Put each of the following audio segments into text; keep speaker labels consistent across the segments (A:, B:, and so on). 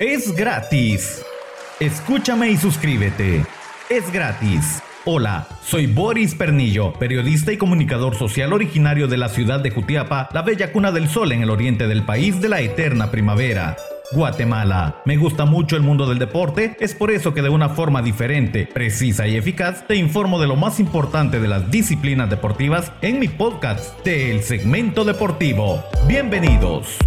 A: Es gratis. Escúchame y suscríbete. Es gratis. Hola, soy Boris Pernillo, periodista y comunicador social originario de la ciudad de Jutiapa, la bella cuna del sol en el oriente del país de la eterna primavera. Guatemala. Me gusta mucho el mundo del deporte, es por eso que de una forma diferente, precisa y eficaz te informo de lo más importante de las disciplinas deportivas en mi podcast del segmento deportivo. Bienvenidos.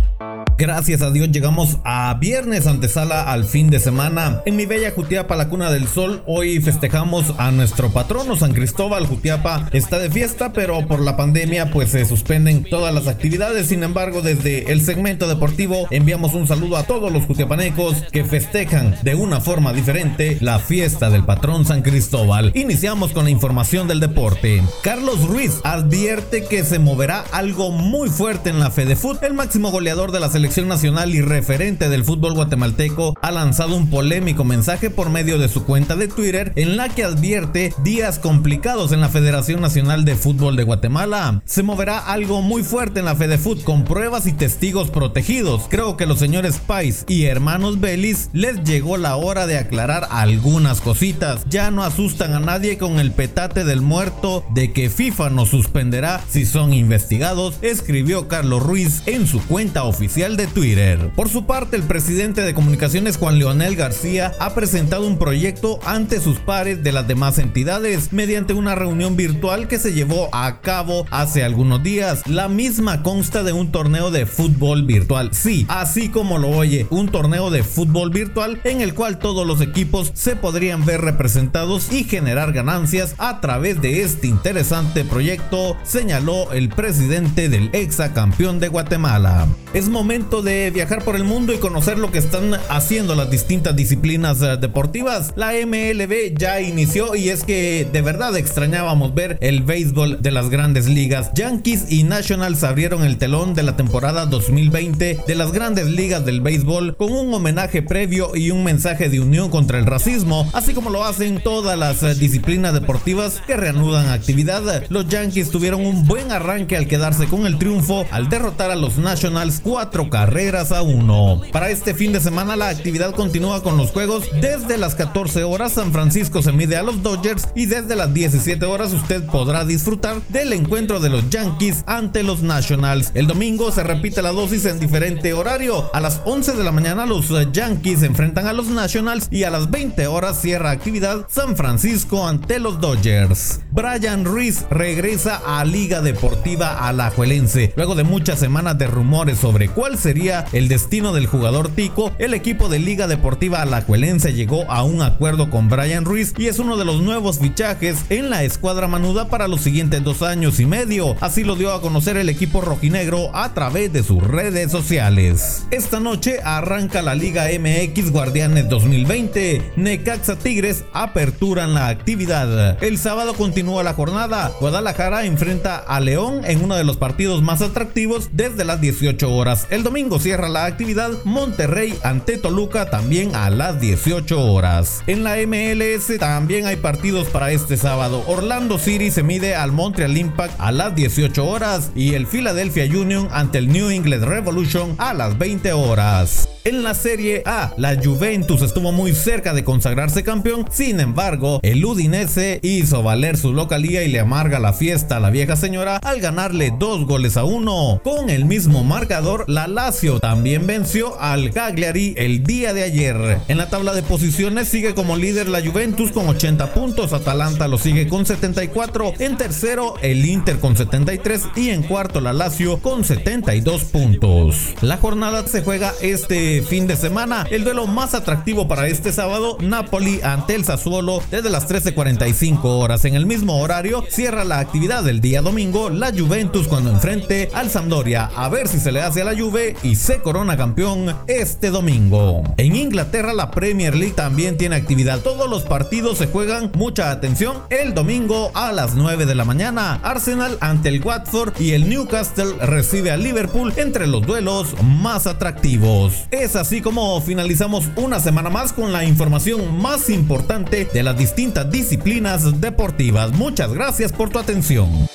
A: Gracias a Dios llegamos a viernes antesala al fin de semana. En mi bella Jutiapa, la cuna del sol, hoy festejamos a nuestro patrono San Cristóbal. Jutiapa está de fiesta, pero por la pandemia pues se suspenden todas las actividades. Sin embargo, desde el segmento deportivo enviamos un saludo a todos los jutiapanecos que festejan de una forma diferente la fiesta del patrón San Cristóbal. Iniciamos con la información del deporte. Carlos Ruiz advierte que se moverá algo muy fuerte en la Fedefut. El máximo goleador de la selección nacional y referente del fútbol guatemalteco ha lanzado un polémico mensaje por medio de su cuenta de Twitter en la que advierte días complicados en la Federación Nacional de Fútbol de Guatemala. Se moverá algo muy fuerte en la FedeFut con pruebas y testigos protegidos. Creo que los señores Pais y hermanos Belis les llegó la hora de aclarar algunas cositas. Ya no asustan a nadie con el petate del muerto de que FIFA nos suspenderá si son investigados, escribió Carlos Ruiz en su cuenta oficial de Twitter. Por su parte, el presidente de comunicaciones Juan Leonel García ha presentado un proyecto ante sus pares de las demás entidades mediante una reunión virtual que se llevó a cabo hace algunos días. La misma consta de un torneo de fútbol virtual. Sí, así como lo oye, un torneo de fútbol virtual en el cual todos los equipos se podrían ver representados y generar ganancias a través de este interesante proyecto, señaló el presidente del exacampeón de Guatemala. Es momento de viajar por el mundo y conocer lo que están haciendo las distintas disciplinas eh, deportivas. La MLB ya inició y es que de verdad extrañábamos ver el béisbol de las grandes ligas. Yankees y Nationals abrieron el telón de la temporada 2020 de las grandes ligas del béisbol con un homenaje previo y un mensaje de unión contra el racismo, así como lo hacen todas las eh, disciplinas deportivas que reanudan actividad. Los Yankees tuvieron un buen arranque al quedarse con el triunfo al derrotar a los Nationals 4 carreras a uno. Para este fin de semana la actividad continúa con los juegos. Desde las 14 horas San Francisco se mide a los Dodgers y desde las 17 horas usted podrá disfrutar del encuentro de los Yankees ante los Nationals. El domingo se repite la dosis en diferente horario. A las 11 de la mañana los Yankees enfrentan a los Nationals y a las 20 horas cierra actividad San Francisco ante los Dodgers. Brian Ruiz regresa a Liga Deportiva Alajuelense luego de muchas semanas de rumores sobre cuál sería el destino del jugador Tico, el equipo de Liga Deportiva Alajuelense llegó a un acuerdo con Brian Ruiz y es uno de los nuevos fichajes en la escuadra manuda para los siguientes dos años y medio. Así lo dio a conocer el equipo rojinegro a través de sus redes sociales. Esta noche arranca la Liga MX Guardianes 2020. Necaxa Tigres aperturan la actividad. El sábado continúa la jornada. Guadalajara enfrenta a León en uno de los partidos más atractivos desde las 18 horas. El domingo cierra la actividad Monterrey ante Toluca también a las 18 horas. En la MLS también hay partidos para este sábado. Orlando City se mide al Montreal Impact a las 18 horas y el Philadelphia Union ante el New England Revolution a las 20 horas. En la Serie A, la Juventus estuvo muy cerca de consagrarse campeón, sin embargo, el Udinese hizo valer su localía y le amarga la fiesta a la vieja señora al ganarle dos goles a uno. Con el mismo marcador, la Lazio también venció al Cagliari el día de ayer. En la tabla de posiciones sigue como líder la Juventus con 80 puntos, Atalanta lo sigue con 74, en tercero el Inter con 73 y en cuarto la Lazio con 72 puntos. La jornada se juega este fin de semana. El duelo más atractivo para este sábado, Napoli ante el Sassuolo desde las 13.45 horas. En el mismo horario cierra la actividad del día domingo la Juventus cuando enfrente al Sampdoria a ver si se le hace a la Juve y se corona campeón este domingo. En Inglaterra la Premier League también tiene actividad. Todos los partidos se juegan, mucha atención, el domingo a las 9 de la mañana. Arsenal ante el Watford y el Newcastle recibe a Liverpool entre los duelos más atractivos. Es así como finalizamos una semana más con la información más importante de las distintas disciplinas deportivas. Muchas gracias por tu atención.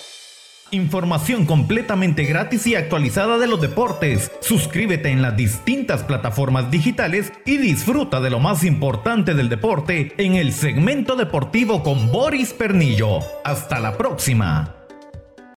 A: Información completamente gratis y actualizada de los deportes. Suscríbete en las distintas plataformas digitales y disfruta de lo más importante del deporte en el segmento deportivo con Boris Pernillo. Hasta la próxima.